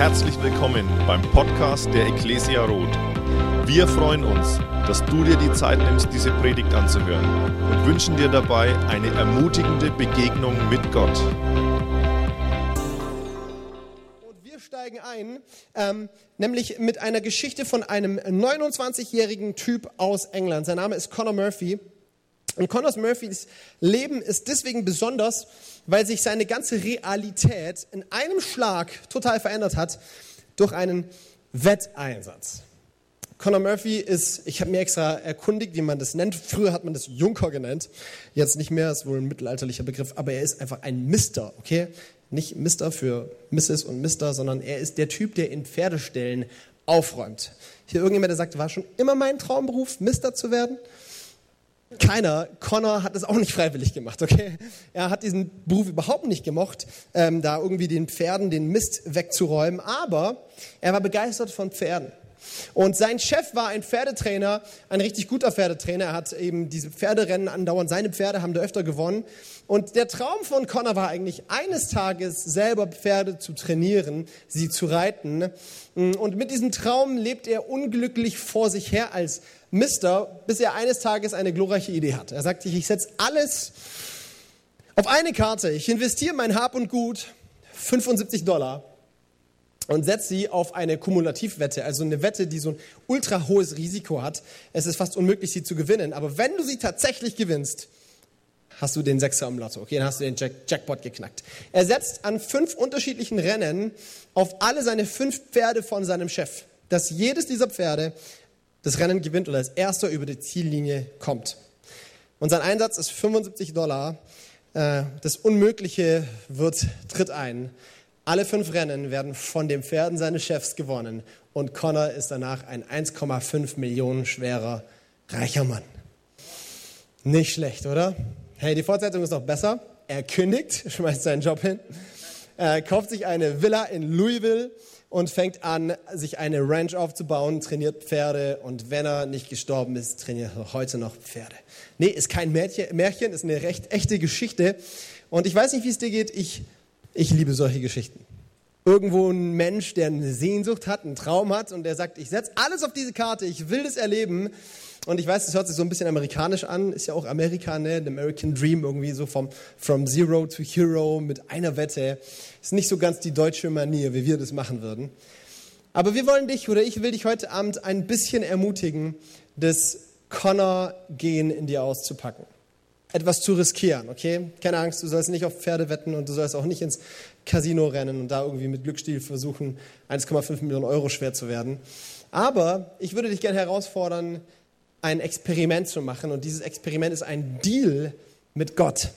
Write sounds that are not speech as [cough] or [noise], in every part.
Herzlich willkommen beim Podcast der Ecclesia Roth. Wir freuen uns, dass du dir die Zeit nimmst, diese Predigt anzuhören und wünschen dir dabei eine ermutigende Begegnung mit Gott. Und wir steigen ein, ähm, nämlich mit einer Geschichte von einem 29-jährigen Typ aus England. Sein Name ist Conor Murphy. Und Conor Murphys Leben ist deswegen besonders, weil sich seine ganze Realität in einem Schlag total verändert hat durch einen Wetteinsatz. Conor Murphy ist, ich habe mir extra erkundigt, wie man das nennt. Früher hat man das Junker genannt, jetzt nicht mehr, ist wohl ein mittelalterlicher Begriff, aber er ist einfach ein Mister, okay? Nicht Mister für Mrs. und Mister, sondern er ist der Typ, der in Pferdestellen aufräumt. Hier irgendjemand, der sagt, war schon immer mein Traumberuf, Mister zu werden? Keiner, Connor hat es auch nicht freiwillig gemacht, okay? Er hat diesen Beruf überhaupt nicht gemocht, ähm, da irgendwie den Pferden den Mist wegzuräumen, aber er war begeistert von Pferden. Und sein Chef war ein Pferdetrainer, ein richtig guter Pferdetrainer. Er hat eben diese Pferderennen andauernd, seine Pferde haben da öfter gewonnen. Und der Traum von Connor war eigentlich, eines Tages selber Pferde zu trainieren, sie zu reiten. Und mit diesem Traum lebt er unglücklich vor sich her als Mister, bis er eines Tages eine glorreiche Idee hat. Er sagt sich, ich setze alles auf eine Karte. Ich investiere mein Hab und Gut, 75 Dollar, und setze sie auf eine Kumulativwette, also eine Wette, die so ein ultra hohes Risiko hat. Es ist fast unmöglich, sie zu gewinnen. Aber wenn du sie tatsächlich gewinnst, hast du den Sechser im Lotto. Okay, dann hast du den Jack Jackpot geknackt. Er setzt an fünf unterschiedlichen Rennen auf alle seine fünf Pferde von seinem Chef, dass jedes dieser Pferde das Rennen gewinnt oder als erster über die Ziellinie kommt. Und sein Einsatz ist 75 Dollar. Äh, das Unmögliche wird, tritt ein. Alle fünf Rennen werden von den Pferden seines Chefs gewonnen und Connor ist danach ein 1,5 Millionen schwerer reicher Mann. Nicht schlecht, oder? Hey, die Fortsetzung ist noch besser. Er kündigt, [laughs] schmeißt seinen Job hin, er kauft sich eine Villa in Louisville und fängt an, sich eine Ranch aufzubauen, trainiert Pferde und wenn er nicht gestorben ist, trainiert er heute noch Pferde. Nee, ist kein Märchen, ist eine recht echte Geschichte. Und ich weiß nicht, wie es dir geht, ich, ich liebe solche Geschichten. Irgendwo ein Mensch, der eine Sehnsucht hat, einen Traum hat und der sagt, ich setze alles auf diese Karte, ich will das erleben. Und ich weiß, das hört sich so ein bisschen amerikanisch an, ist ja auch Amerika, ne? The American Dream, irgendwie so vom From Zero to Hero mit einer Wette. Ist nicht so ganz die deutsche Manier, wie wir das machen würden. Aber wir wollen dich oder ich will dich heute Abend ein bisschen ermutigen, das Connor-Gehen in dir auszupacken. Etwas zu riskieren, okay? Keine Angst, du sollst nicht auf Pferde wetten und du sollst auch nicht ins Casino rennen und da irgendwie mit Glücksspiel versuchen, 1,5 Millionen Euro schwer zu werden. Aber ich würde dich gerne herausfordern, ein Experiment zu machen. Und dieses Experiment ist ein Deal mit Gott.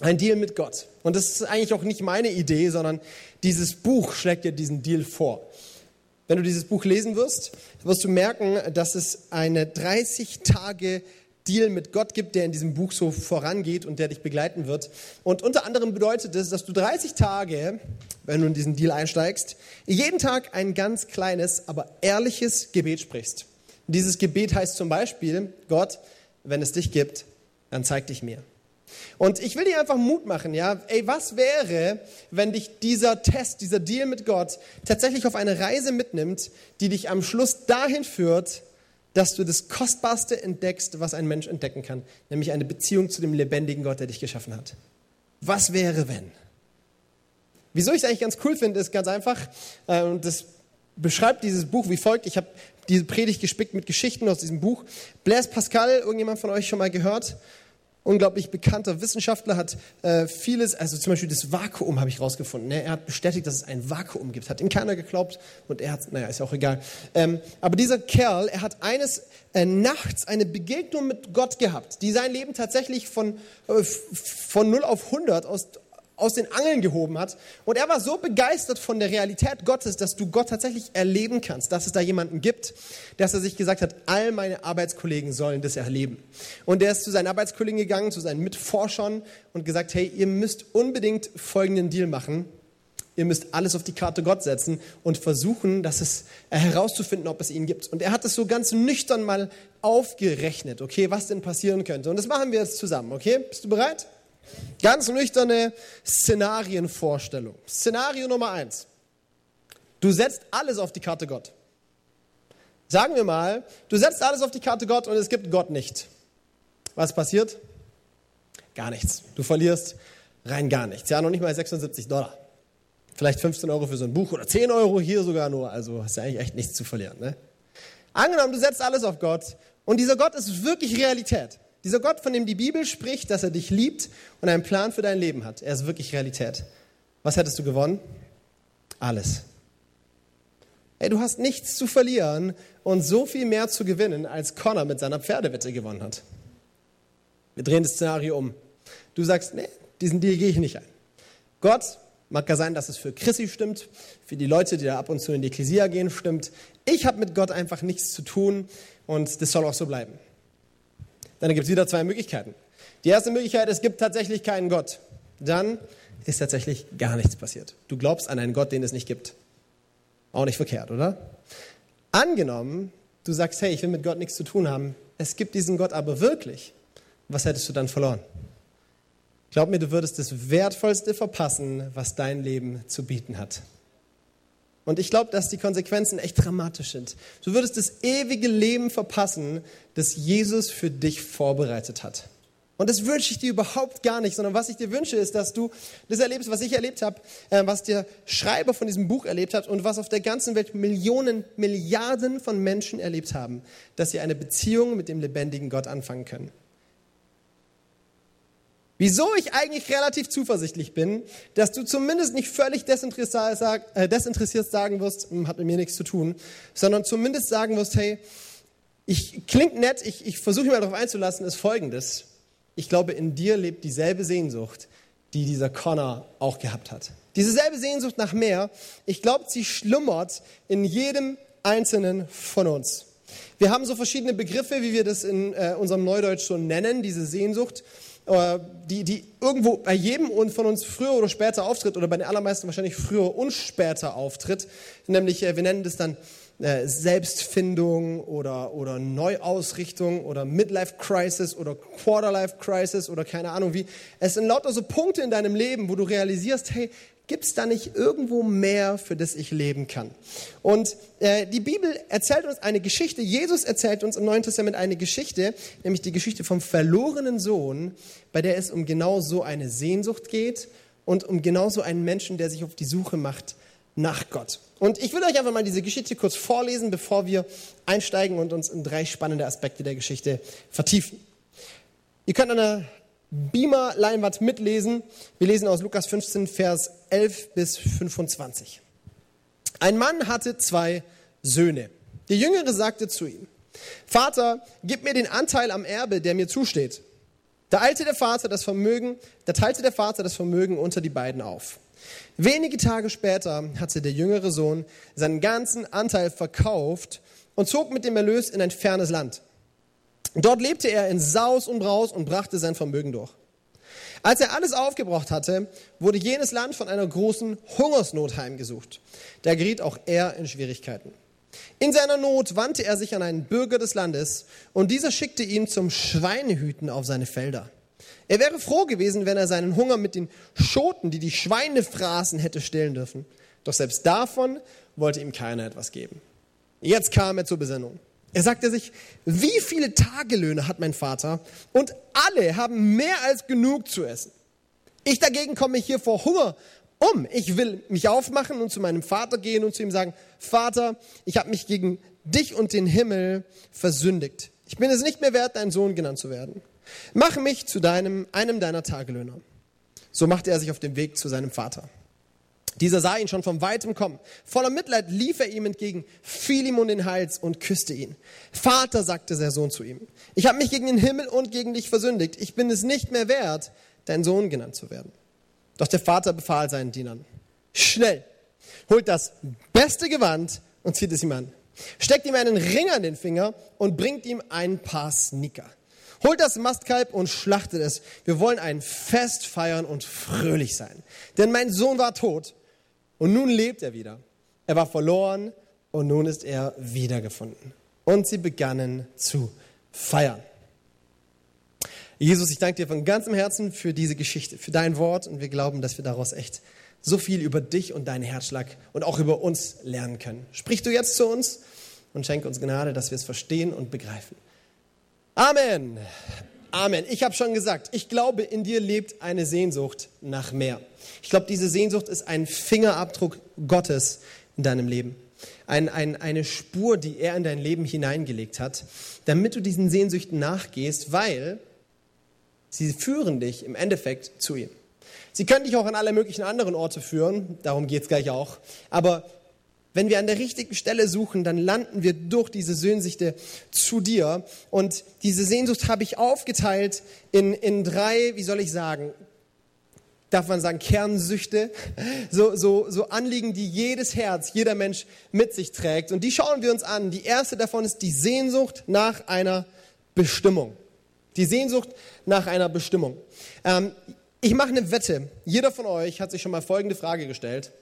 Ein Deal mit Gott. Und das ist eigentlich auch nicht meine Idee, sondern dieses Buch schlägt dir diesen Deal vor. Wenn du dieses Buch lesen wirst, wirst du merken, dass es eine 30 Tage Deal mit Gott gibt, der in diesem Buch so vorangeht und der dich begleiten wird. Und unter anderem bedeutet es, dass du 30 Tage, wenn du in diesen Deal einsteigst, jeden Tag ein ganz kleines, aber ehrliches Gebet sprichst. Dieses Gebet heißt zum Beispiel, Gott, wenn es dich gibt, dann zeig dich mir. Und ich will dir einfach Mut machen, ja. Ey, was wäre, wenn dich dieser Test, dieser Deal mit Gott tatsächlich auf eine Reise mitnimmt, die dich am Schluss dahin führt, dass du das Kostbarste entdeckst, was ein Mensch entdecken kann, nämlich eine Beziehung zu dem lebendigen Gott, der dich geschaffen hat. Was wäre, wenn? Wieso ich es eigentlich ganz cool finde, ist ganz einfach, und das beschreibt dieses Buch wie folgt. Ich habe diese Predigt gespickt mit Geschichten aus diesem Buch. Blaise Pascal, irgendjemand von euch schon mal gehört? Unglaublich bekannter Wissenschaftler hat äh, vieles, also zum Beispiel das Vakuum habe ich rausgefunden. Ne? Er hat bestätigt, dass es ein Vakuum gibt. Hat ihm keiner geglaubt und er hat, naja, ist ja auch egal. Ähm, aber dieser Kerl, er hat eines äh, nachts eine Begegnung mit Gott gehabt, die sein Leben tatsächlich von, äh, von 0 auf 100 aus, aus den Angeln gehoben hat. Und er war so begeistert von der Realität Gottes, dass du Gott tatsächlich erleben kannst, dass es da jemanden gibt, dass er sich gesagt hat, all meine Arbeitskollegen sollen das erleben. Und er ist zu seinen Arbeitskollegen gegangen, zu seinen Mitforschern und gesagt, hey, ihr müsst unbedingt folgenden Deal machen. Ihr müsst alles auf die Karte Gott setzen und versuchen, dass es, herauszufinden, ob es ihn gibt. Und er hat es so ganz nüchtern mal aufgerechnet, okay, was denn passieren könnte. Und das machen wir jetzt zusammen, okay? Bist du bereit? Ganz nüchterne Szenarienvorstellung. Szenario Nummer eins. Du setzt alles auf die Karte Gott. Sagen wir mal, du setzt alles auf die Karte Gott und es gibt Gott nicht. Was passiert? Gar nichts. Du verlierst rein gar nichts. Ja, noch nicht mal 76 Dollar. Vielleicht 15 Euro für so ein Buch oder 10 Euro hier sogar nur. Also hast du eigentlich echt nichts zu verlieren. Ne? Angenommen, du setzt alles auf Gott und dieser Gott ist wirklich Realität. Dieser Gott, von dem die Bibel spricht, dass er dich liebt und einen Plan für dein Leben hat, er ist wirklich Realität. Was hättest du gewonnen? Alles. Ey, du hast nichts zu verlieren und so viel mehr zu gewinnen, als Connor mit seiner Pferdewette gewonnen hat. Wir drehen das Szenario um. Du sagst, nee, diesen Deal gehe ich nicht ein. Gott, mag ja sein, dass es für Chrissy stimmt, für die Leute, die da ab und zu in die Ekklesia gehen, stimmt. Ich habe mit Gott einfach nichts zu tun und das soll auch so bleiben. Dann gibt es wieder zwei Möglichkeiten. Die erste Möglichkeit, es gibt tatsächlich keinen Gott. Dann ist tatsächlich gar nichts passiert. Du glaubst an einen Gott, den es nicht gibt. Auch nicht verkehrt, oder? Angenommen, du sagst, hey, ich will mit Gott nichts zu tun haben. Es gibt diesen Gott aber wirklich. Was hättest du dann verloren? Glaub mir, du würdest das Wertvollste verpassen, was dein Leben zu bieten hat. Und ich glaube, dass die Konsequenzen echt dramatisch sind. Du würdest das ewige Leben verpassen, das Jesus für dich vorbereitet hat. Und das wünsche ich dir überhaupt gar nicht, sondern was ich dir wünsche, ist, dass du das erlebst, was ich erlebt habe, äh, was der Schreiber von diesem Buch erlebt hat und was auf der ganzen Welt Millionen, Milliarden von Menschen erlebt haben, dass sie eine Beziehung mit dem lebendigen Gott anfangen können. Wieso ich eigentlich relativ zuversichtlich bin, dass du zumindest nicht völlig äh, desinteressiert sagen wirst, hm, hat mit mir nichts zu tun, sondern zumindest sagen wirst, hey, ich klingt nett, ich, ich versuche mich mal darauf einzulassen, ist folgendes. Ich glaube, in dir lebt dieselbe Sehnsucht, die dieser Connor auch gehabt hat. Dieselbe Sehnsucht nach mehr, ich glaube, sie schlummert in jedem einzelnen von uns. Wir haben so verschiedene Begriffe, wie wir das in äh, unserem Neudeutsch so nennen, diese Sehnsucht. Äh, die, die irgendwo bei jedem von uns früher oder später auftritt oder bei den allermeisten wahrscheinlich früher und später auftritt. Nämlich, äh, wir nennen das dann äh, Selbstfindung oder, oder Neuausrichtung oder Midlife Crisis oder Quarterlife Crisis oder keine Ahnung wie. Es sind lauter so Punkte in deinem Leben, wo du realisierst, hey, Gibt es da nicht irgendwo mehr, für das ich leben kann? Und äh, die Bibel erzählt uns eine Geschichte, Jesus erzählt uns im Neuen Testament eine Geschichte, nämlich die Geschichte vom verlorenen Sohn, bei der es um genau so eine Sehnsucht geht und um genau so einen Menschen, der sich auf die Suche macht nach Gott. Und ich will euch einfach mal diese Geschichte kurz vorlesen, bevor wir einsteigen und uns in drei spannende Aspekte der Geschichte vertiefen. Ihr könnt an der Beamer-Leinwand mitlesen. Wir lesen aus Lukas 15, Vers 11 bis 25. Ein Mann hatte zwei Söhne. Der Jüngere sagte zu ihm, Vater, gib mir den Anteil am Erbe, der mir zusteht. Da eilte der Vater das Vermögen, da teilte der Vater das Vermögen unter die beiden auf. Wenige Tage später hatte der jüngere Sohn seinen ganzen Anteil verkauft und zog mit dem Erlös in ein fernes Land. Dort lebte er in Saus und Braus und brachte sein Vermögen durch. Als er alles aufgebraucht hatte, wurde jenes Land von einer großen Hungersnot heimgesucht. Da geriet auch er in Schwierigkeiten. In seiner Not wandte er sich an einen Bürger des Landes und dieser schickte ihn zum Schweinehüten auf seine Felder. Er wäre froh gewesen, wenn er seinen Hunger mit den Schoten, die die Schweine fraßen, hätte stillen dürfen. Doch selbst davon wollte ihm keiner etwas geben. Jetzt kam er zur Besinnung. Er sagte sich, wie viele Tagelöhne hat mein Vater und alle haben mehr als genug zu essen. Ich dagegen komme hier vor Hunger um. Ich will mich aufmachen und zu meinem Vater gehen und zu ihm sagen, Vater, ich habe mich gegen dich und den Himmel versündigt. Ich bin es nicht mehr wert, dein Sohn genannt zu werden. Mach mich zu deinem, einem deiner Tagelöhner. So machte er sich auf den Weg zu seinem Vater. Dieser sah ihn schon von weitem kommen. Voller Mitleid lief er ihm entgegen, fiel ihm um den Hals und küsste ihn. Vater, sagte der Sohn zu ihm, ich habe mich gegen den Himmel und gegen dich versündigt. Ich bin es nicht mehr wert, dein Sohn genannt zu werden. Doch der Vater befahl seinen Dienern, schnell, holt das beste Gewand und zieht es ihm an. Steckt ihm einen Ring an den Finger und bringt ihm ein paar Sneaker. Holt das Mastkalb und schlachtet es. Wir wollen ein Fest feiern und fröhlich sein. Denn mein Sohn war tot und nun lebt er wieder. Er war verloren und nun ist er wiedergefunden. Und sie begannen zu feiern. Jesus, ich danke dir von ganzem Herzen für diese Geschichte, für dein Wort und wir glauben, dass wir daraus echt so viel über dich und deinen Herzschlag und auch über uns lernen können. Sprich du jetzt zu uns und schenke uns Gnade, dass wir es verstehen und begreifen. Amen. Amen. Ich habe schon gesagt, ich glaube, in dir lebt eine Sehnsucht nach mehr. Ich glaube, diese Sehnsucht ist ein Fingerabdruck Gottes in deinem Leben. Ein, ein, eine Spur, die er in dein Leben hineingelegt hat, damit du diesen Sehnsüchten nachgehst, weil sie führen dich im Endeffekt zu ihm. Sie können dich auch an alle möglichen anderen Orte führen, darum geht es gleich auch. Aber wenn wir an der richtigen Stelle suchen, dann landen wir durch diese Sehnsüchte zu dir. Und diese Sehnsucht habe ich aufgeteilt in, in drei, wie soll ich sagen, darf man sagen, Kernsüchte, so, so, so Anliegen, die jedes Herz, jeder Mensch mit sich trägt. Und die schauen wir uns an. Die erste davon ist die Sehnsucht nach einer Bestimmung. Die Sehnsucht nach einer Bestimmung. Ähm, ich mache eine Wette. Jeder von euch hat sich schon mal folgende Frage gestellt.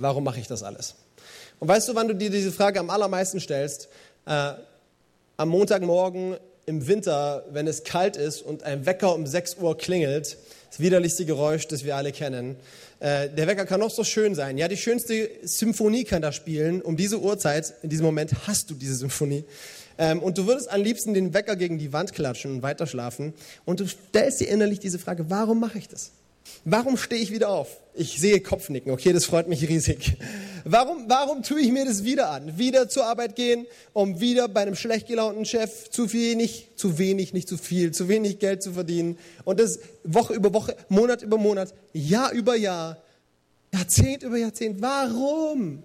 Warum mache ich das alles? Und weißt du, wann du dir diese Frage am allermeisten stellst? Äh, am Montagmorgen im Winter, wenn es kalt ist und ein Wecker um 6 Uhr klingelt, das widerlichste Geräusch, das wir alle kennen. Äh, der Wecker kann noch so schön sein. Ja, die schönste Symphonie kann da spielen. Um diese Uhrzeit, in diesem Moment hast du diese Symphonie. Ähm, und du würdest am liebsten den Wecker gegen die Wand klatschen und weiterschlafen. Und du stellst dir innerlich diese Frage, warum mache ich das? Warum stehe ich wieder auf? Ich sehe Kopfnicken, okay, das freut mich riesig. Warum, warum tue ich mir das wieder an? Wieder zur Arbeit gehen, um wieder bei einem schlecht gelaunten Chef zu wenig, zu wenig, nicht zu viel, zu wenig Geld zu verdienen. Und das Woche über Woche, Monat über Monat, Jahr über Jahr, Jahrzehnt über Jahrzehnt. Warum?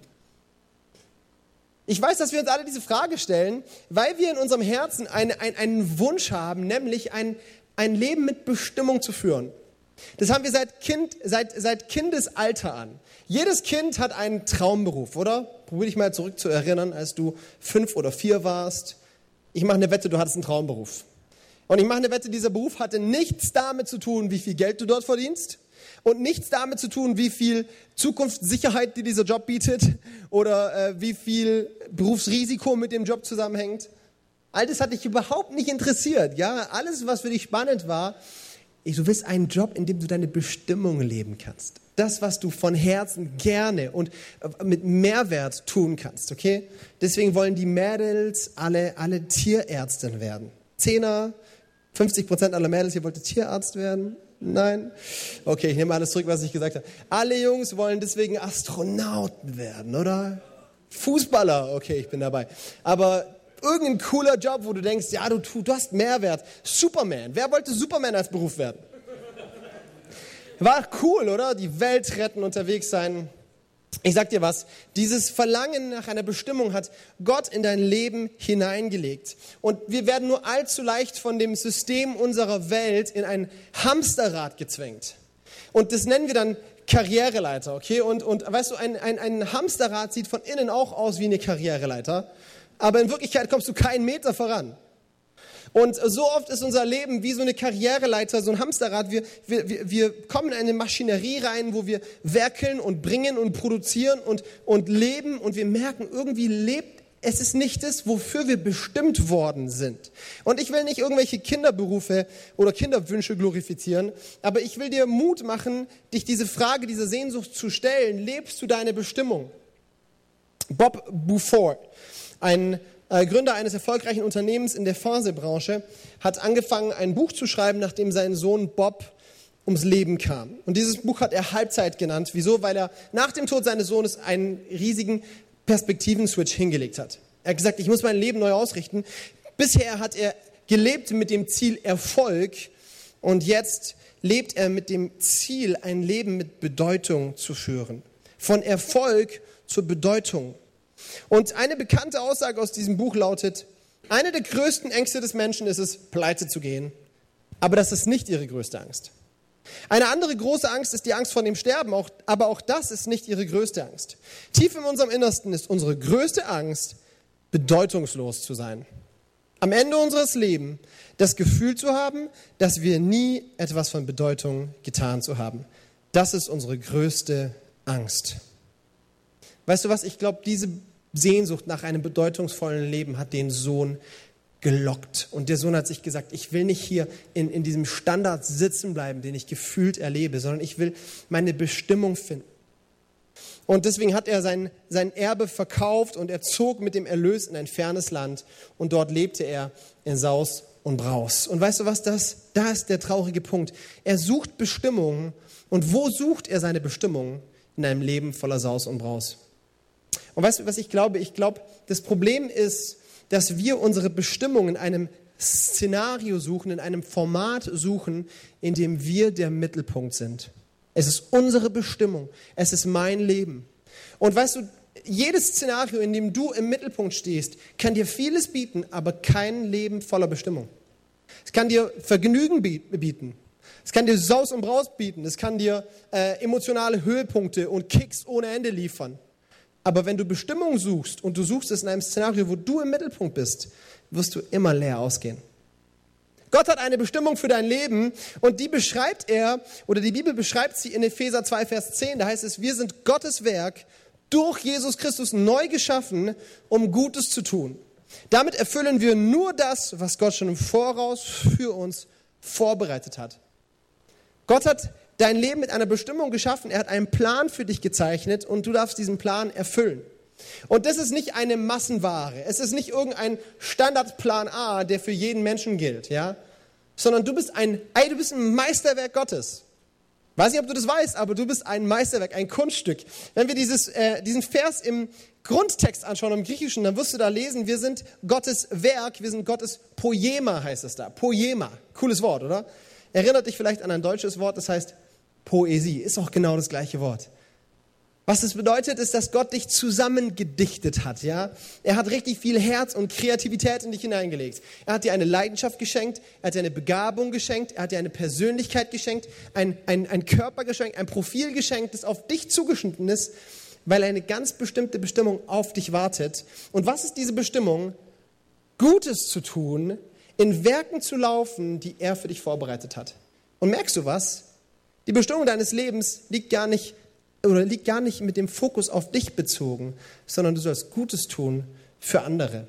Ich weiß, dass wir uns alle diese Frage stellen, weil wir in unserem Herzen eine, ein, einen Wunsch haben, nämlich ein, ein Leben mit Bestimmung zu führen. Das haben wir seit, kind, seit, seit Kindesalter an. Jedes Kind hat einen Traumberuf, oder? Probier dich mal zurück zu erinnern, als du fünf oder vier warst. Ich mache eine Wette, du hattest einen Traumberuf. Und ich mache eine Wette, dieser Beruf hatte nichts damit zu tun, wie viel Geld du dort verdienst und nichts damit zu tun, wie viel Zukunftssicherheit dir dieser Job bietet oder äh, wie viel Berufsrisiko mit dem Job zusammenhängt. All das hat dich überhaupt nicht interessiert. Ja, alles, was für dich spannend war, du willst einen Job, in dem du deine Bestimmung leben kannst. Das, was du von Herzen gerne und äh, mit Mehrwert tun kannst, okay? Deswegen wollen die Mädels alle, alle Tierärztin werden. Zehner, 50 Prozent aller Mädels hier wollten Tierarzt werden. Nein? Okay, ich nehme alles zurück, was ich gesagt habe. Alle Jungs wollen deswegen Astronauten werden, oder? Fußballer, okay, ich bin dabei. Aber irgendein cooler Job, wo du denkst, ja, du, du hast Mehrwert. Superman. Wer wollte Superman als Beruf werden? War cool, oder? Die Welt retten, unterwegs sein. Ich sag dir was, dieses Verlangen nach einer Bestimmung hat Gott in dein Leben hineingelegt. Und wir werden nur allzu leicht von dem System unserer Welt in ein Hamsterrad gezwängt. Und das nennen wir dann Karriereleiter, okay? Und, und weißt du, ein, ein, ein Hamsterrad sieht von innen auch aus wie eine Karriereleiter, aber in Wirklichkeit kommst du keinen Meter voran. Und so oft ist unser Leben wie so eine Karriereleiter, so ein Hamsterrad. Wir, wir, wir kommen in eine Maschinerie rein, wo wir werkeln und bringen und produzieren und, und leben und wir merken, irgendwie lebt es ist nicht das, wofür wir bestimmt worden sind. Und ich will nicht irgendwelche Kinderberufe oder Kinderwünsche glorifizieren, aber ich will dir Mut machen, dich diese Frage, diese Sehnsucht zu stellen. Lebst du deine Bestimmung? Bob Buford, ein äh, Gründer eines erfolgreichen Unternehmens in der Fernsehbranche, hat angefangen, ein Buch zu schreiben, nachdem sein Sohn Bob ums Leben kam. Und dieses Buch hat er Halbzeit genannt. Wieso? Weil er nach dem Tod seines Sohnes einen riesigen Perspektivenswitch hingelegt hat. Er hat gesagt, ich muss mein Leben neu ausrichten. Bisher hat er gelebt mit dem Ziel Erfolg und jetzt lebt er mit dem Ziel, ein Leben mit Bedeutung zu führen. Von Erfolg zur Bedeutung. Und eine bekannte Aussage aus diesem Buch lautet, eine der größten Ängste des Menschen ist es, pleite zu gehen. Aber das ist nicht ihre größte Angst. Eine andere große Angst ist die Angst vor dem Sterben, auch, aber auch das ist nicht ihre größte Angst. Tief in unserem Innersten ist unsere größte Angst, bedeutungslos zu sein. Am Ende unseres Lebens das Gefühl zu haben, dass wir nie etwas von Bedeutung getan zu haben. Das ist unsere größte Angst. Weißt du was, ich glaube, diese Sehnsucht nach einem bedeutungsvollen Leben hat den Sohn gelockt. Und der Sohn hat sich gesagt, ich will nicht hier in, in diesem Standard sitzen bleiben, den ich gefühlt erlebe, sondern ich will meine Bestimmung finden. Und deswegen hat er sein, sein Erbe verkauft und er zog mit dem Erlös in ein fernes Land und dort lebte er in Saus und Braus. Und weißt du was das? Da ist der traurige Punkt. Er sucht Bestimmung und wo sucht er seine Bestimmung? In einem Leben voller Saus und Braus. Und weißt du, was ich glaube? Ich glaube, das Problem ist, dass wir unsere Bestimmung in einem Szenario suchen, in einem Format suchen, in dem wir der Mittelpunkt sind. Es ist unsere Bestimmung. Es ist mein Leben. Und weißt du, jedes Szenario, in dem du im Mittelpunkt stehst, kann dir vieles bieten, aber kein Leben voller Bestimmung. Es kann dir Vergnügen bieten. Es kann dir Saus und Braus bieten. Es kann dir äh, emotionale Höhepunkte und Kicks ohne Ende liefern. Aber wenn du Bestimmung suchst und du suchst es in einem Szenario, wo du im Mittelpunkt bist, wirst du immer leer ausgehen. Gott hat eine Bestimmung für dein Leben und die beschreibt er, oder die Bibel beschreibt sie in Epheser 2, Vers 10. Da heißt es, wir sind Gottes Werk, durch Jesus Christus neu geschaffen, um Gutes zu tun. Damit erfüllen wir nur das, was Gott schon im Voraus für uns vorbereitet hat. Gott hat dein Leben mit einer Bestimmung geschaffen. Er hat einen Plan für dich gezeichnet und du darfst diesen Plan erfüllen. Und das ist nicht eine Massenware. Es ist nicht irgendein Standardplan A, der für jeden Menschen gilt, ja? Sondern du bist ein, ey, du bist ein Meisterwerk Gottes. Weiß nicht, ob du das weißt, aber du bist ein Meisterwerk, ein Kunststück. Wenn wir dieses, äh, diesen Vers im Grundtext anschauen, im Griechischen, dann wirst du da lesen, wir sind Gottes Werk, wir sind Gottes Poema, heißt es da. Poema. Cooles Wort, oder? Erinnert dich vielleicht an ein deutsches Wort, das heißt Poesie. Ist auch genau das gleiche Wort. Was es bedeutet, ist, dass Gott dich zusammengedichtet hat, ja. Er hat richtig viel Herz und Kreativität in dich hineingelegt. Er hat dir eine Leidenschaft geschenkt, er hat dir eine Begabung geschenkt, er hat dir eine Persönlichkeit geschenkt, ein, ein, ein Körper geschenkt, ein Profil geschenkt, das auf dich zugeschnitten ist, weil eine ganz bestimmte Bestimmung auf dich wartet. Und was ist diese Bestimmung? Gutes zu tun, in Werken zu laufen, die er für dich vorbereitet hat. Und merkst du was? Die Bestimmung deines Lebens liegt gar nicht oder liegt gar nicht mit dem Fokus auf dich bezogen, sondern du sollst Gutes tun für andere.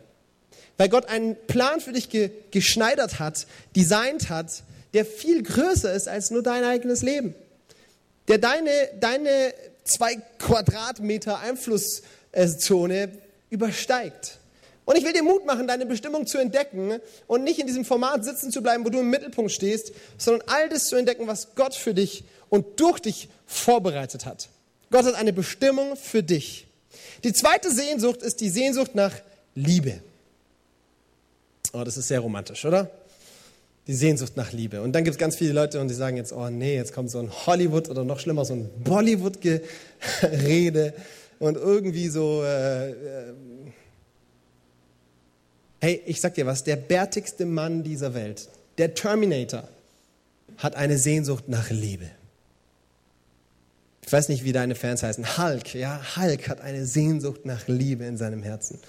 Weil Gott einen Plan für dich ge geschneidert hat, designt hat, der viel größer ist als nur dein eigenes Leben. Der deine, deine zwei Quadratmeter Einflusszone übersteigt. Und ich will dir Mut machen, deine Bestimmung zu entdecken und nicht in diesem Format sitzen zu bleiben, wo du im Mittelpunkt stehst, sondern all das zu entdecken, was Gott für dich und durch dich vorbereitet hat. Gott hat eine Bestimmung für dich. Die zweite Sehnsucht ist die Sehnsucht nach Liebe. Oh, das ist sehr romantisch, oder? Die Sehnsucht nach Liebe. Und dann gibt es ganz viele Leute und die sagen jetzt, oh nee, jetzt kommt so ein Hollywood oder noch schlimmer, so ein Bollywood-Gerede und irgendwie so, äh, äh, Hey, ich sag dir was, der bärtigste Mann dieser Welt, der Terminator, hat eine Sehnsucht nach Liebe. Ich weiß nicht, wie deine Fans heißen. Hulk, ja, Hulk hat eine Sehnsucht nach Liebe in seinem Herzen.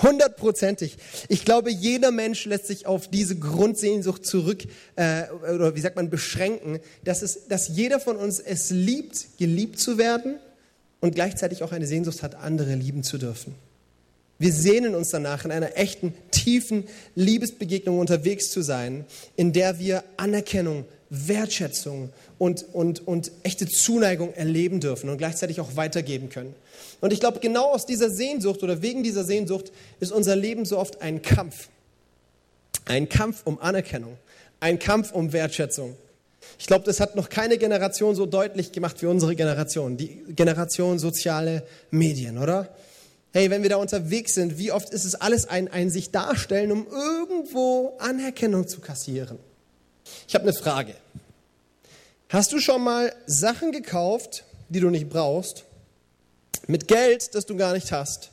Hundertprozentig. Ich glaube, jeder Mensch lässt sich auf diese Grundsehnsucht zurück, äh, oder wie sagt man, beschränken, dass, es, dass jeder von uns es liebt, geliebt zu werden und gleichzeitig auch eine Sehnsucht hat, andere lieben zu dürfen. Wir sehnen uns danach, in einer echten, tiefen Liebesbegegnung unterwegs zu sein, in der wir Anerkennung, Wertschätzung und, und, und echte Zuneigung erleben dürfen und gleichzeitig auch weitergeben können. Und ich glaube, genau aus dieser Sehnsucht oder wegen dieser Sehnsucht ist unser Leben so oft ein Kampf. Ein Kampf um Anerkennung, ein Kampf um Wertschätzung. Ich glaube, das hat noch keine Generation so deutlich gemacht wie unsere Generation, die Generation soziale Medien, oder? Hey, wenn wir da unterwegs sind, wie oft ist es alles ein, ein sich darstellen, um irgendwo Anerkennung zu kassieren? Ich habe eine Frage. Hast du schon mal Sachen gekauft, die du nicht brauchst, mit Geld, das du gar nicht hast,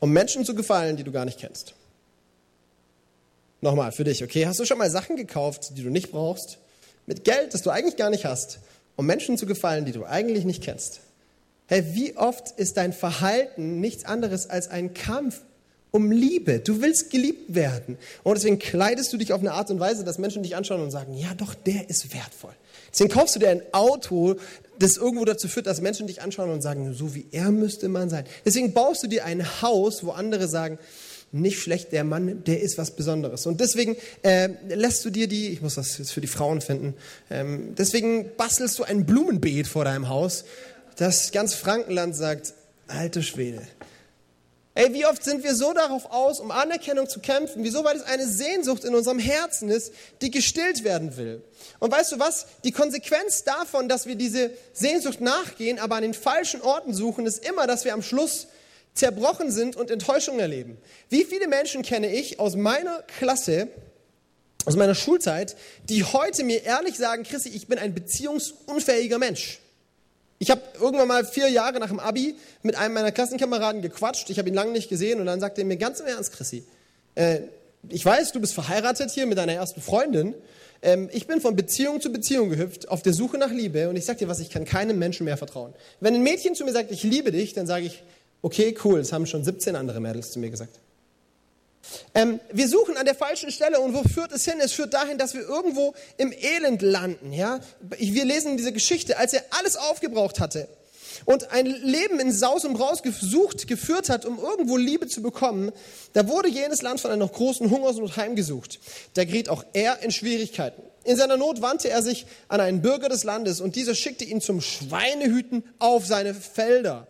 um Menschen zu gefallen, die du gar nicht kennst? Nochmal für dich, okay? Hast du schon mal Sachen gekauft, die du nicht brauchst, mit Geld, das du eigentlich gar nicht hast, um Menschen zu gefallen, die du eigentlich nicht kennst? Hey, wie oft ist dein Verhalten nichts anderes als ein Kampf um Liebe. Du willst geliebt werden. Und deswegen kleidest du dich auf eine Art und Weise, dass Menschen dich anschauen und sagen, ja doch, der ist wertvoll. Deswegen kaufst du dir ein Auto, das irgendwo dazu führt, dass Menschen dich anschauen und sagen, so wie er müsste man sein. Deswegen baust du dir ein Haus, wo andere sagen, nicht schlecht, der Mann, der ist was Besonderes. Und deswegen äh, lässt du dir die, ich muss das jetzt für die Frauen finden, ähm, deswegen bastelst du ein Blumenbeet vor deinem Haus, das ganz Frankenland sagt, alte Schwede, Ey, wie oft sind wir so darauf aus, um Anerkennung zu kämpfen? Wieso? Weil es eine Sehnsucht in unserem Herzen ist, die gestillt werden will. Und weißt du was? Die Konsequenz davon, dass wir diese Sehnsucht nachgehen, aber an den falschen Orten suchen, ist immer, dass wir am Schluss zerbrochen sind und Enttäuschung erleben. Wie viele Menschen kenne ich aus meiner Klasse, aus meiner Schulzeit, die heute mir ehrlich sagen, Chrissy, ich bin ein beziehungsunfähiger Mensch. Ich habe irgendwann mal vier Jahre nach dem Abi mit einem meiner Klassenkameraden gequatscht. Ich habe ihn lange nicht gesehen und dann sagte er mir ganz im Ernst, Chrissy, äh, ich weiß, du bist verheiratet hier mit deiner ersten Freundin. Ähm, ich bin von Beziehung zu Beziehung gehüpft, auf der Suche nach Liebe und ich sage dir was, ich kann keinem Menschen mehr vertrauen. Wenn ein Mädchen zu mir sagt, ich liebe dich, dann sage ich, okay, cool, das haben schon 17 andere Mädels zu mir gesagt. Ähm, wir suchen an der falschen Stelle und wo führt es hin? Es führt dahin, dass wir irgendwo im Elend landen. Ja? Wir lesen diese Geschichte, als er alles aufgebraucht hatte und ein Leben in Saus und Braus gesucht, geführt hat, um irgendwo Liebe zu bekommen, da wurde jenes Land von einer großen Hungersnot heimgesucht. Da geriet auch er in Schwierigkeiten. In seiner Not wandte er sich an einen Bürger des Landes und dieser schickte ihn zum Schweinehüten auf seine Felder.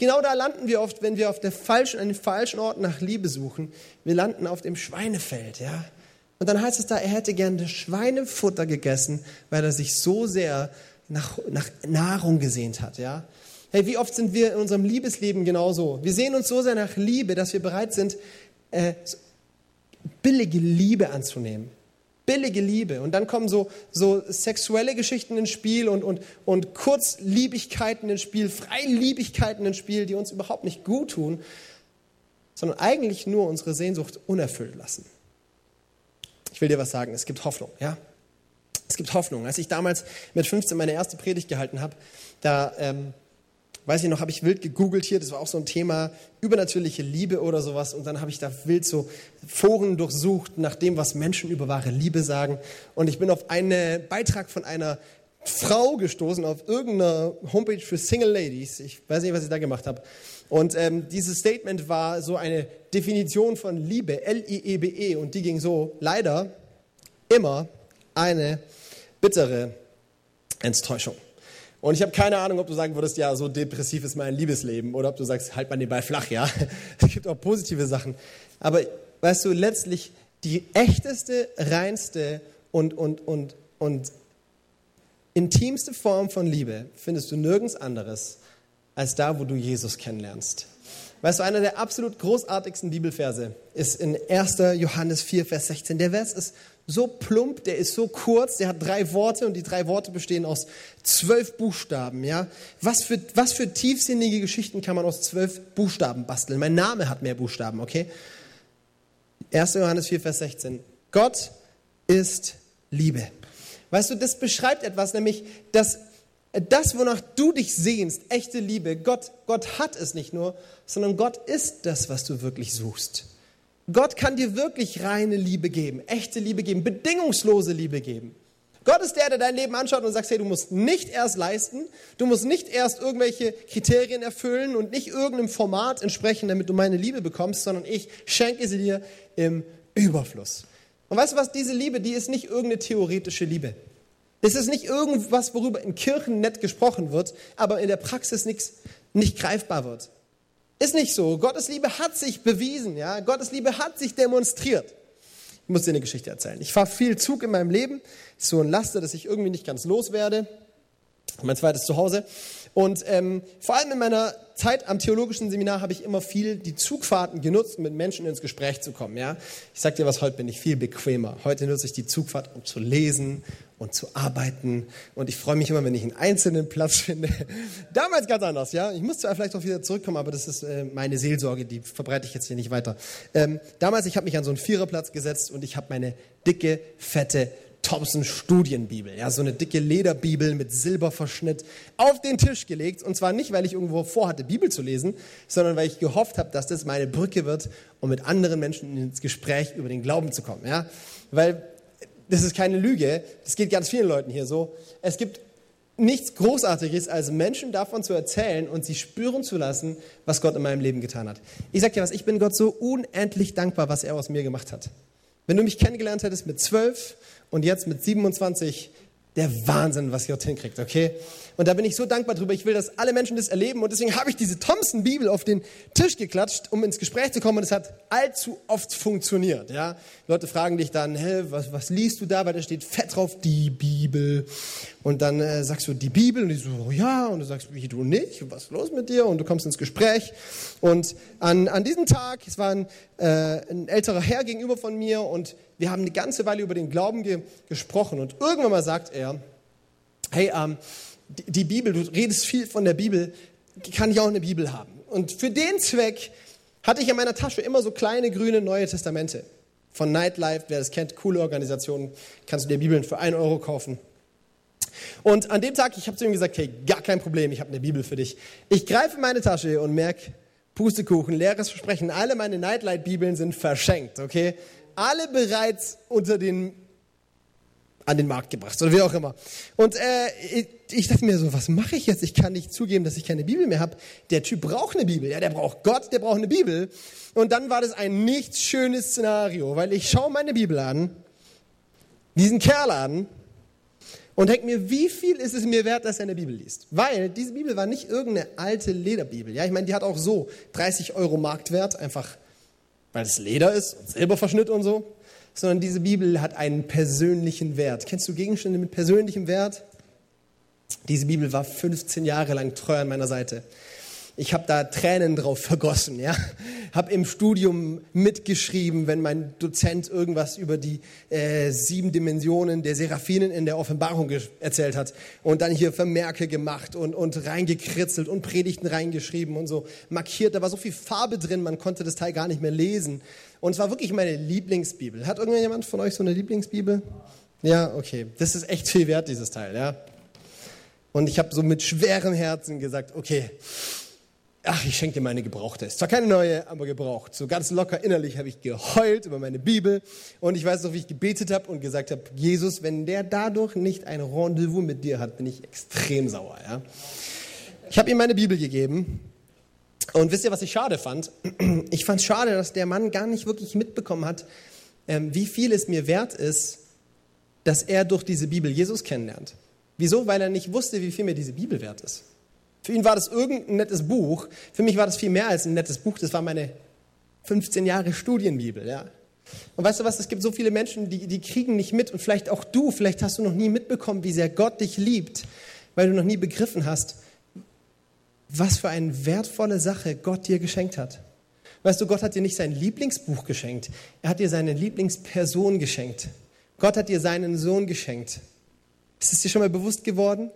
Genau da landen wir oft, wenn wir auf der falschen, an den falschen Ort nach Liebe suchen. Wir landen auf dem Schweinefeld, ja. Und dann heißt es da, er hätte gerne Schweinefutter gegessen, weil er sich so sehr nach, nach Nahrung gesehnt hat, ja. Hey, wie oft sind wir in unserem Liebesleben genauso? Wir sehen uns so sehr nach Liebe, dass wir bereit sind, äh, billige Liebe anzunehmen billige Liebe. Und dann kommen so, so sexuelle Geschichten ins Spiel und, und, und Kurzliebigkeiten ins Spiel, Freiliebigkeiten ins Spiel, die uns überhaupt nicht gut tun, sondern eigentlich nur unsere Sehnsucht unerfüllt lassen. Ich will dir was sagen, es gibt Hoffnung, ja? Es gibt Hoffnung. Als ich damals mit 15 meine erste Predigt gehalten habe, da ähm, weiß ich noch, habe ich wild gegoogelt hier, das war auch so ein Thema, übernatürliche Liebe oder sowas. Und dann habe ich da wild so Foren durchsucht nach dem, was Menschen über wahre Liebe sagen. Und ich bin auf einen Beitrag von einer Frau gestoßen, auf irgendeiner Homepage für Single Ladies. Ich weiß nicht, was ich da gemacht habe. Und ähm, dieses Statement war so eine Definition von Liebe, L-I-E-B-E. -E, und die ging so, leider immer eine bittere Enttäuschung. Und ich habe keine Ahnung, ob du sagen würdest, ja, so depressiv ist mein Liebesleben oder ob du sagst, halt mal den Ball flach, ja. [laughs] Es gibt auch positive Sachen. Aber weißt du, letztlich die echteste, reinste und, und, und, und intimste Form von Liebe findest du nirgends anderes als da, wo du Jesus kennenlernst. Weißt du, einer der absolut großartigsten Bibelverse ist in 1. Johannes 4, Vers 16. Der Vers ist so plump, der ist so kurz, der hat drei Worte und die drei Worte bestehen aus zwölf Buchstaben. Ja? Was, für, was für tiefsinnige Geschichten kann man aus zwölf Buchstaben basteln? Mein Name hat mehr Buchstaben, okay? 1. Johannes 4, Vers 16. Gott ist Liebe. Weißt du, das beschreibt etwas, nämlich, dass das, wonach du dich sehnst, echte Liebe, Gott, Gott hat es nicht nur, sondern Gott ist das, was du wirklich suchst. Gott kann dir wirklich reine Liebe geben, echte Liebe geben, bedingungslose Liebe geben. Gott ist der, der dein Leben anschaut und sagt, hey, du musst nicht erst leisten, du musst nicht erst irgendwelche Kriterien erfüllen und nicht irgendeinem Format entsprechen, damit du meine Liebe bekommst, sondern ich schenke sie dir im Überfluss. Und weißt du was, diese Liebe, die ist nicht irgendeine theoretische Liebe. Das ist nicht irgendwas, worüber in Kirchen nett gesprochen wird, aber in der Praxis nichts nicht greifbar wird. Ist nicht so. Gottes Liebe hat sich bewiesen, ja. Gottes Liebe hat sich demonstriert. Ich muss dir eine Geschichte erzählen. Ich fahre viel Zug in meinem Leben. Ist so ein Laster, das ich irgendwie nicht ganz loswerde. Mein zweites Zuhause. Und ähm, vor allem in meiner Zeit am theologischen Seminar habe ich immer viel die Zugfahrten genutzt, um mit Menschen ins Gespräch zu kommen. Ja? Ich sage dir was, heute bin ich viel bequemer. Heute nutze ich die Zugfahrt, um zu lesen und zu arbeiten. Und ich freue mich immer, wenn ich einen einzelnen Platz finde. [laughs] Damals ganz anders, ja. Ich muss zwar vielleicht auch wieder zurückkommen, aber das ist äh, meine Seelsorge, die verbreite ich jetzt hier nicht weiter. Ähm, damals, ich habe mich an so einen Viererplatz gesetzt und ich habe meine dicke, fette Thompson Studienbibel, ja, so eine dicke Lederbibel mit Silberverschnitt auf den Tisch gelegt und zwar nicht, weil ich irgendwo vorhatte, Bibel zu lesen, sondern weil ich gehofft habe, dass das meine Brücke wird, um mit anderen Menschen ins Gespräch über den Glauben zu kommen, ja, weil das ist keine Lüge, das geht ganz vielen Leuten hier so. Es gibt nichts Großartiges, als Menschen davon zu erzählen und sie spüren zu lassen, was Gott in meinem Leben getan hat. Ich sag dir was, ich bin Gott so unendlich dankbar, was er aus mir gemacht hat. Wenn du mich kennengelernt hättest mit zwölf und jetzt mit 27, der Wahnsinn, was Gott hinkriegt, okay? Und da bin ich so dankbar drüber. Ich will, dass alle Menschen das erleben. Und deswegen habe ich diese Thompson-Bibel auf den Tisch geklatscht, um ins Gespräch zu kommen. Und es hat allzu oft funktioniert, ja? Leute fragen dich dann, hä, was, was liest du da? Weil da steht fett drauf, die Bibel. Und dann äh, sagst du, die Bibel. Und die so, oh, ja. Und du sagst, wie, du nicht? Was ist los mit dir? Und du kommst ins Gespräch. Und an, an diesem Tag, es war ein, äh, ein älterer Herr gegenüber von mir und wir haben eine ganze Weile über den Glauben ge gesprochen und irgendwann mal sagt er, hey, ähm, die, die, Bibel, du redest viel von der Bibel, kann ich auch eine Bibel haben? Und für den Zweck hatte ich in meiner Tasche immer so kleine grüne Neue Testamente. Von Nightlife, wer das kennt, coole Organisation, kannst du dir Bibeln für einen Euro kaufen. Und an dem Tag, ich habe zu ihm gesagt, hey, gar kein Problem, ich habe eine Bibel für dich. Ich greife in meine Tasche und merke, Pustekuchen, leeres Versprechen, alle meine Nightlight-Bibeln sind verschenkt, okay? Alle bereits unter den an den Markt gebracht oder wie auch immer. Und äh, ich, dachte mir so, was mache ich jetzt? Ich kann nicht zugeben, dass ich keine Bibel mehr habe. Der Typ braucht eine Bibel, ja, der braucht Gott, der braucht eine Bibel. Und dann war das ein nicht schönes Szenario, weil ich schaue meine Bibel an, diesen Kerl an und denke mir, wie viel ist es mir wert, dass er eine Bibel liest? Weil diese Bibel war nicht irgendeine alte Lederbibel. Ja, ich meine, die hat auch so 30 Euro Marktwert, einfach weil es Leder ist und Silberverschnitt und so, sondern diese Bibel hat einen persönlichen Wert. Kennst du Gegenstände mit persönlichem Wert? Diese Bibel war 15 Jahre lang treu an meiner Seite. Ich habe da Tränen drauf vergossen, ja. Habe im Studium mitgeschrieben, wenn mein Dozent irgendwas über die äh, sieben Dimensionen der Seraphinen in der Offenbarung erzählt hat und dann hier Vermerke gemacht und, und reingekritzelt und Predigten reingeschrieben und so markiert. Da war so viel Farbe drin, man konnte das Teil gar nicht mehr lesen. Und es war wirklich meine Lieblingsbibel. Hat irgendjemand von euch so eine Lieblingsbibel? Ja, okay. Das ist echt viel wert, dieses Teil, ja. Und ich habe so mit schwerem Herzen gesagt, okay, ach, ich schenke dir meine gebrauchte. Ist zwar keine neue, aber gebraucht. So ganz locker innerlich habe ich geheult über meine Bibel und ich weiß noch, wie ich gebetet habe und gesagt habe, Jesus, wenn der dadurch nicht ein Rendezvous mit dir hat, bin ich extrem sauer. Ja? Ich habe ihm meine Bibel gegeben und wisst ihr, was ich schade fand? [clears throat] Ich fand es schade, dass der Mann gar nicht wirklich mitbekommen hat, ähm, wie viel es mir wert ist, dass er durch diese Bibel Jesus kennenlernt. Wieso? Weil er nicht wusste, wie viel mir diese Bibel wert ist. Für ihn war das irgendein nettes Buch. Für mich war das viel mehr als ein nettes Buch. Das war meine 15 Jahre Studienbibel. Ja. Und weißt du was, es gibt so viele Menschen, die, die kriegen nicht mit und vielleicht auch du, vielleicht hast du noch nie mitbekommen, wie sehr Gott dich liebt, weil du noch nie begriffen hast, was für eine wertvolle Sache Gott dir geschenkt hat. Weißt du, Gott hat dir nicht sein Lieblingsbuch geschenkt, er hat dir seine Lieblingsperson geschenkt. Gott hat dir seinen Sohn geschenkt. Ist es dir schon mal bewusst geworden?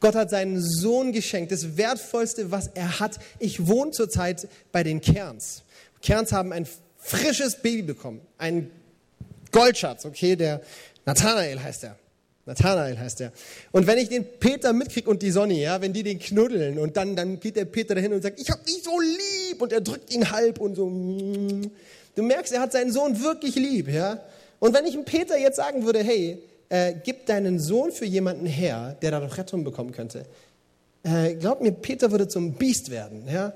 Gott hat seinen Sohn geschenkt, das Wertvollste, was er hat. Ich wohne zurzeit bei den Kerns. Kerns haben ein frisches Baby bekommen, ein Goldschatz, okay, der Nathanael heißt er. Nathanael heißt er. Und wenn ich den Peter mitkriege und die Sonny, ja, wenn die den knuddeln und dann, dann geht der Peter dahin und sagt, ich hab dich so lieb und er drückt ihn halb und so. Du merkst, er hat seinen Sohn wirklich lieb, ja. Und wenn ich dem Peter jetzt sagen würde, hey, äh, gib deinen Sohn für jemanden her, der dadurch Rettung bekommen könnte. Äh, glaub mir, Peter würde zum Biest werden. Ja?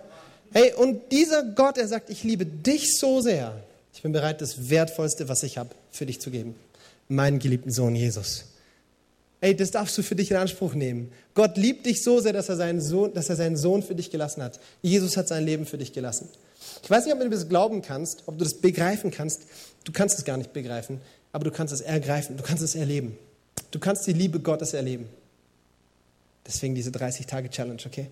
Hey, und dieser Gott, er sagt, ich liebe dich so sehr. Ich bin bereit, das Wertvollste, was ich habe, für dich zu geben. Meinen geliebten Sohn Jesus. Ey, das darfst du für dich in Anspruch nehmen. Gott liebt dich so sehr, dass er, seinen Sohn, dass er seinen Sohn für dich gelassen hat. Jesus hat sein Leben für dich gelassen. Ich weiß nicht, ob du das glauben kannst, ob du das begreifen kannst. Du kannst es gar nicht begreifen aber du kannst es ergreifen, du kannst es erleben. Du kannst die Liebe Gottes erleben. Deswegen diese 30-Tage-Challenge, okay?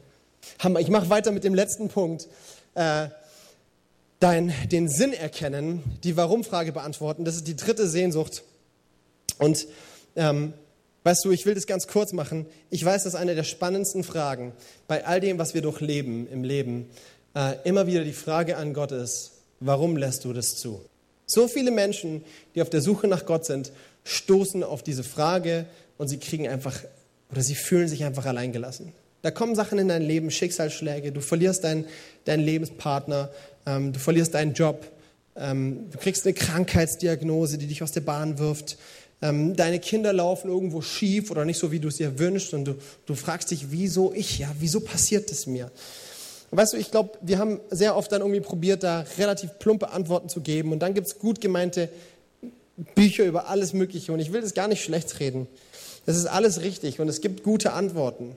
Hammer. Ich mache weiter mit dem letzten Punkt. Äh, dein, den Sinn erkennen, die Warum-Frage beantworten. Das ist die dritte Sehnsucht. Und ähm, weißt du, ich will das ganz kurz machen. Ich weiß, dass eine der spannendsten Fragen bei all dem, was wir durchleben im Leben, äh, immer wieder die Frage an Gott ist, warum lässt du das zu? So viele Menschen, die auf der Suche nach Gott sind, stoßen auf diese Frage und sie kriegen einfach oder sie fühlen sich einfach alleingelassen. Da kommen Sachen in dein Leben, Schicksalsschläge, du verlierst deinen, deinen Lebenspartner, ähm, du verlierst deinen Job, ähm, du kriegst eine Krankheitsdiagnose, die dich aus der Bahn wirft, Ähm, deine Kinder laufen irgendwo schief oder nicht so, wie du es dir wünschst und du, du fragst dich, wieso ich, ja, wieso passiert es mir? Weißt du, ich glaube, wir haben sehr oft dann irgendwie probiert, da relativ plumpe Antworten zu geben und dann gibt es gut gemeinte Bücher über alles Mögliche und ich will das gar nicht schlecht reden. Das ist alles richtig und es gibt gute Antworten.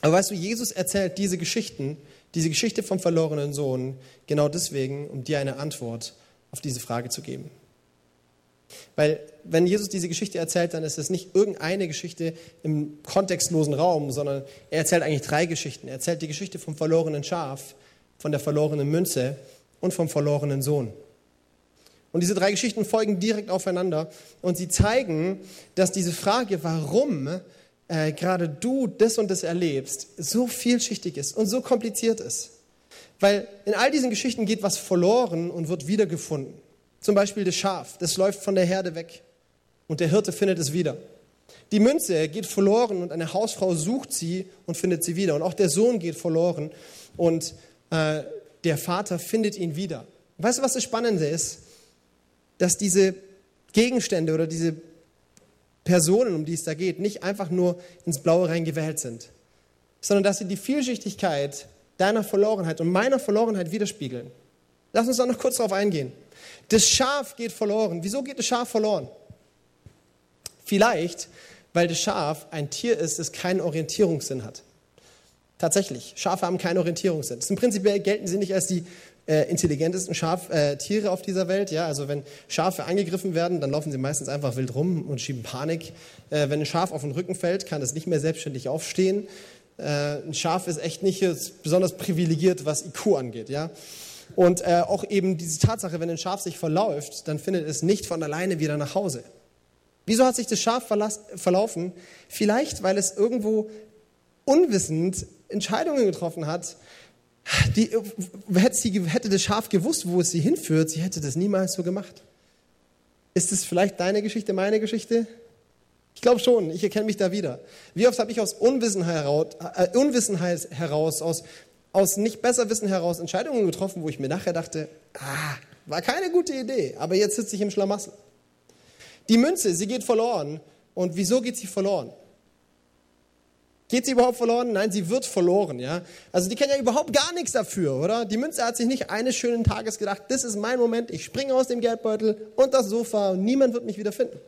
Aber weißt du, Jesus erzählt diese Geschichten, diese Geschichte vom verlorenen Sohn, genau deswegen, um dir eine Antwort auf diese Frage zu geben. Weil wenn Jesus diese Geschichte erzählt, dann ist es nicht irgendeine Geschichte im kontextlosen Raum, sondern er erzählt eigentlich drei Geschichten. Er erzählt die Geschichte vom verlorenen Schaf, von der verlorenen Münze und vom verlorenen Sohn. Und diese drei Geschichten folgen direkt aufeinander und sie zeigen, dass diese Frage, warum äh, gerade du das und das erlebst, so vielschichtig ist und so kompliziert ist. Weil in all diesen Geschichten geht was verloren und wird wiedergefunden. Zum Beispiel das Schaf, das läuft von der Herde weg und der Hirte findet es wieder. Die Münze geht verloren und eine Hausfrau sucht sie und findet sie wieder. Und auch der Sohn geht verloren und äh, der Vater findet ihn wieder. Weißt du, was das Spannende ist? Dass diese Gegenstände oder diese Personen, um die es da geht, nicht einfach nur ins Blaue reingewählt sind, sondern dass sie die Vielschichtigkeit deiner Verlorenheit und meiner Verlorenheit widerspiegeln. Lass uns da noch kurz darauf eingehen. Das Schaf geht verloren. Wieso geht das Schaf verloren? Vielleicht, weil das Schaf ein Tier ist, das keinen Orientierungssinn hat. Tatsächlich, Schafe haben keinen Orientierungssinn. Im Prinzip gelten sie nicht als die äh, intelligentesten Schaftiere äh, auf dieser Welt. Ja? Also wenn Schafe angegriffen werden, dann laufen sie meistens einfach wild rum und schieben Panik. Äh, wenn ein Schaf auf den Rücken fällt, kann es nicht mehr selbstständig aufstehen. Äh, ein Schaf ist echt nicht besonders privilegiert, was IQ angeht. Ja? Und äh, auch eben diese Tatsache, wenn ein Schaf sich verläuft, dann findet es nicht von alleine wieder nach Hause. Wieso hat sich das Schaf verlaufen? Vielleicht, weil es irgendwo unwissend Entscheidungen getroffen hat. Die, hätte, sie, hätte das Schaf gewusst, wo es sie hinführt, sie hätte das niemals so gemacht. Ist es vielleicht deine Geschichte, meine Geschichte? Ich glaube schon, ich erkenne mich da wieder. Wie oft habe ich aus Unwissenheit heraus, äh, Unwissenheit heraus, aus aus nicht besser Wissen heraus Entscheidungen getroffen, wo ich mir nachher dachte, ah, war keine gute Idee, aber jetzt sitze ich im Schlamassel. Die Münze, sie geht verloren. Und wieso geht sie verloren? Geht sie überhaupt verloren? Nein, sie wird verloren, ja. Also die kennen ja überhaupt gar nichts dafür, oder? Die Münze hat sich nicht eines schönen Tages gedacht, das ist mein Moment, ich springe aus dem Geldbeutel und das Sofa und niemand wird mich wieder finden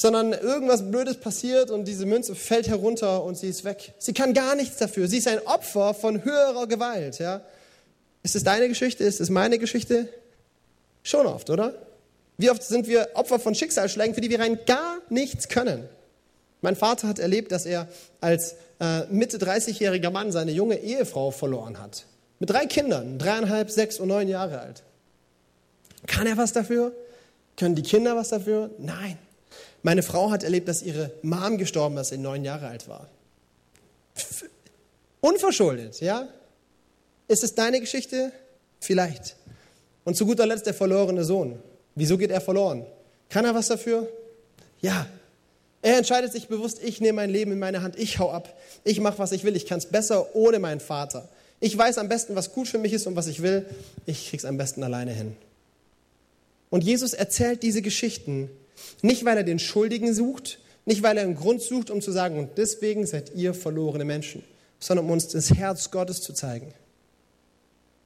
sondern irgendwas Blödes passiert und diese Münze fällt herunter und sie ist weg. Sie kann gar nichts dafür. Sie ist ein Opfer von höherer Gewalt. Ja? Ist es deine Geschichte? Ist es meine Geschichte? Schon oft, oder? Wie oft sind wir Opfer von Schicksalsschlägen, für die wir rein gar nichts können? Mein Vater hat erlebt, dass er als äh, Mitte 30-jähriger Mann seine junge Ehefrau verloren hat. Mit drei Kindern, dreieinhalb, sechs und neun Jahre alt. Kann er was dafür? Können die Kinder was dafür? Nein. Meine Frau hat erlebt, dass ihre Mom gestorben ist, als sie neun Jahre alt war. Unverschuldet, ja? Ist es deine Geschichte? Vielleicht. Und zu guter Letzt der verlorene Sohn. Wieso geht er verloren? Kann er was dafür? Ja. Er entscheidet sich bewusst, ich nehme mein Leben in meine Hand, ich hau ab, ich mache, was ich will, ich kann es besser ohne meinen Vater. Ich weiß am besten, was gut für mich ist und was ich will, ich krieg's am besten alleine hin. Und Jesus erzählt diese Geschichten, nicht, weil er den Schuldigen sucht, nicht, weil er einen Grund sucht, um zu sagen, und deswegen seid ihr verlorene Menschen, sondern um uns das Herz Gottes zu zeigen.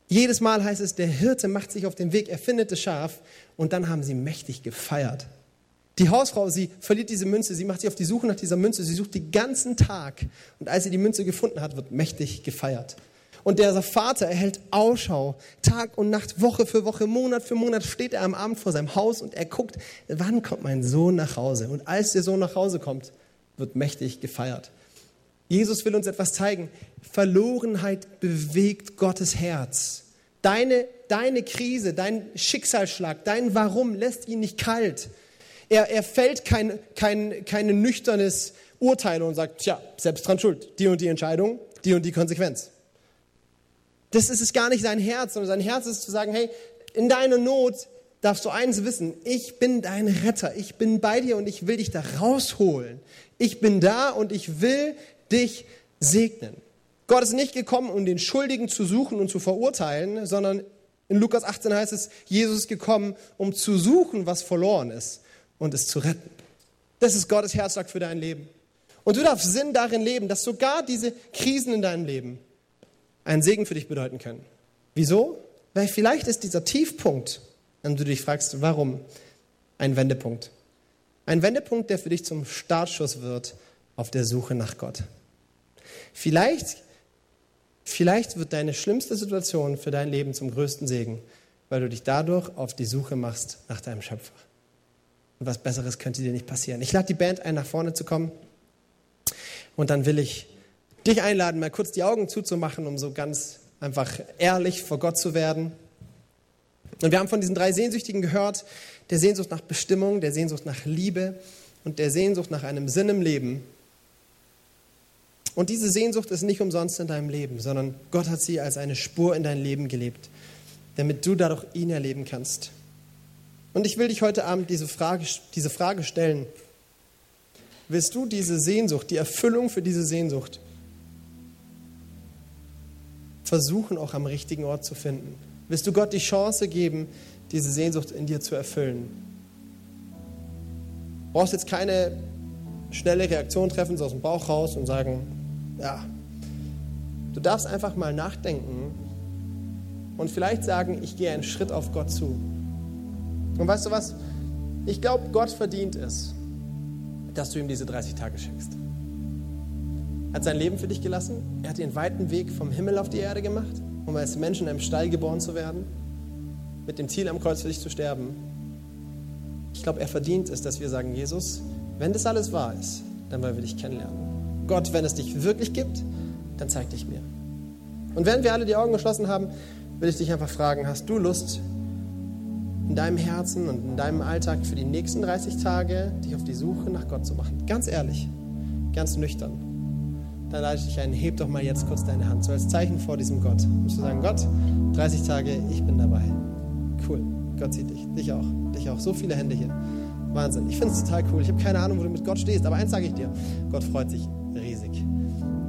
Jedes Mal heißt es, der Hirte macht sich auf den Weg, er findet das Schaf und dann haben sie mächtig gefeiert. Die Hausfrau, sie verliert diese Münze, sie macht sich auf die Suche nach dieser Münze, sie sucht den ganzen Tag und als sie die Münze gefunden hat, wird mächtig gefeiert. Und der Vater erhält Ausschau, Tag und Nacht, Woche für Woche, Monat für Monat steht er am Abend vor seinem Haus und er guckt, wann kommt mein Sohn nach Hause? Und als der Sohn nach Hause kommt, wird mächtig gefeiert. Jesus will uns etwas zeigen. Verlorenheit bewegt Gottes Herz. Deine, deine Krise, dein Schicksalsschlag, dein Warum lässt ihn nicht kalt. Er, er fällt kein, kein, kein nüchternes Urteil und sagt, tja, selbst dran schuld. Die und die Entscheidung, die und die Konsequenz. Das ist es gar nicht sein Herz, sondern sein Herz ist zu sagen, hey, in deiner Not darfst du eins wissen, ich bin dein Retter, ich bin bei dir und ich will dich da rausholen. Ich bin da und ich will dich segnen. Gott ist nicht gekommen, um den Schuldigen zu suchen und zu verurteilen, sondern in Lukas 18 heißt es, Jesus ist gekommen, um zu suchen, was verloren ist und es zu retten. Das ist Gottes Herzschlag für dein Leben. Und du darfst Sinn darin leben, dass sogar diese Krisen in deinem Leben einen Segen für dich bedeuten können. Wieso? Weil vielleicht ist dieser Tiefpunkt, an du dich fragst, warum, ein Wendepunkt. Ein Wendepunkt, der für dich zum Startschuss wird auf der Suche nach Gott. Vielleicht, vielleicht wird deine schlimmste Situation für dein Leben zum größten Segen, weil du dich dadurch auf die Suche machst nach deinem Schöpfer. Und was Besseres könnte dir nicht passieren. Ich lade die Band ein, nach vorne zu kommen. Und dann will ich dich einladen, mal kurz die Augen zuzumachen, um so ganz einfach ehrlich vor Gott zu werden. Und wir haben von diesen drei Sehnsüchtigen gehört, der Sehnsucht nach Bestimmung, der Sehnsucht nach Liebe und der Sehnsucht nach einem Sinn im Leben. Und diese Sehnsucht ist nicht umsonst in deinem Leben, sondern Gott hat sie als eine Spur in dein Leben gelebt, damit du dadurch ihn erleben kannst. Und ich will dich heute Abend diese Frage, diese Frage stellen. Willst du diese Sehnsucht, die Erfüllung für diese Sehnsucht, versuchen auch am richtigen Ort zu finden? Willst du Gott die Chance geben, diese Sehnsucht in dir zu erfüllen? Du brauchst jetzt keine schnelle Reaktion treffen, so aus dem Bauch raus und sagen, ja. Du darfst einfach mal nachdenken und vielleicht sagen, ich gehe einen Schritt auf Gott zu. Und weißt du was? Ich glaube, Gott verdient es, dass du ihm diese 30 Tage schenkst. Er hat sein Leben für dich gelassen. Er hat den weiten Weg vom Himmel auf die Erde gemacht, um als Mensch in einem Stall geboren zu werden, mit dem Ziel am Kreuz für dich zu sterben. Ich glaube, er verdient es, dass wir sagen, Jesus, wenn das alles wahr ist, dann wollen wir dich kennenlernen. Gott, wenn es dich wirklich gibt, dann zeig dich mir. Und während wir alle die Augen geschlossen haben, will ich dich einfach fragen, hast du Lust, in deinem Herzen und in deinem Alltag für die nächsten 30 Tage dich auf die Suche nach Gott zu machen? Ganz ehrlich, ganz nüchtern. Dann lade ich dich ein, heb doch mal jetzt kurz deine Hand, so als Zeichen vor diesem Gott. Um zu sagen, Gott, 30 Tage, ich bin dabei. Cool, Gott sieht dich, dich auch, dich auch. So viele Hände hier. Wahnsinn. Ich finde es total cool. Ich habe keine Ahnung, wo du mit Gott stehst, aber eins sage ich dir: Gott freut sich riesig.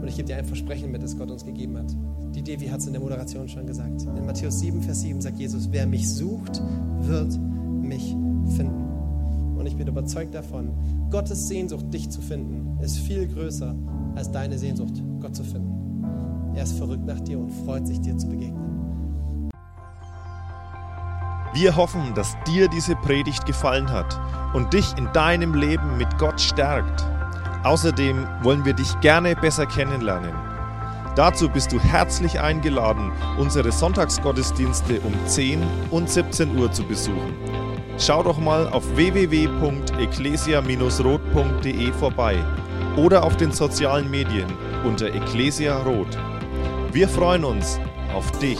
Und ich gebe dir ein Versprechen mit, das Gott uns gegeben hat. Die Devi hat es in der Moderation schon gesagt. In Matthäus 7, Vers 7 sagt Jesus: Wer mich sucht, wird mich finden. Und ich bin überzeugt davon, Gottes Sehnsucht, dich zu finden, ist viel größer als deine Sehnsucht, Gott zu finden. Er ist verrückt nach dir und freut sich, dir zu begegnen. Wir hoffen, dass dir diese Predigt gefallen hat und dich in deinem Leben mit Gott stärkt. Außerdem wollen wir dich gerne besser kennenlernen. Dazu bist du herzlich eingeladen, unsere Sonntagsgottesdienste um 10 und 17 Uhr zu besuchen. Schau doch mal auf www.ecclesia-rot.de vorbei oder auf den sozialen Medien unter Ecclesia Rot. Wir freuen uns auf dich.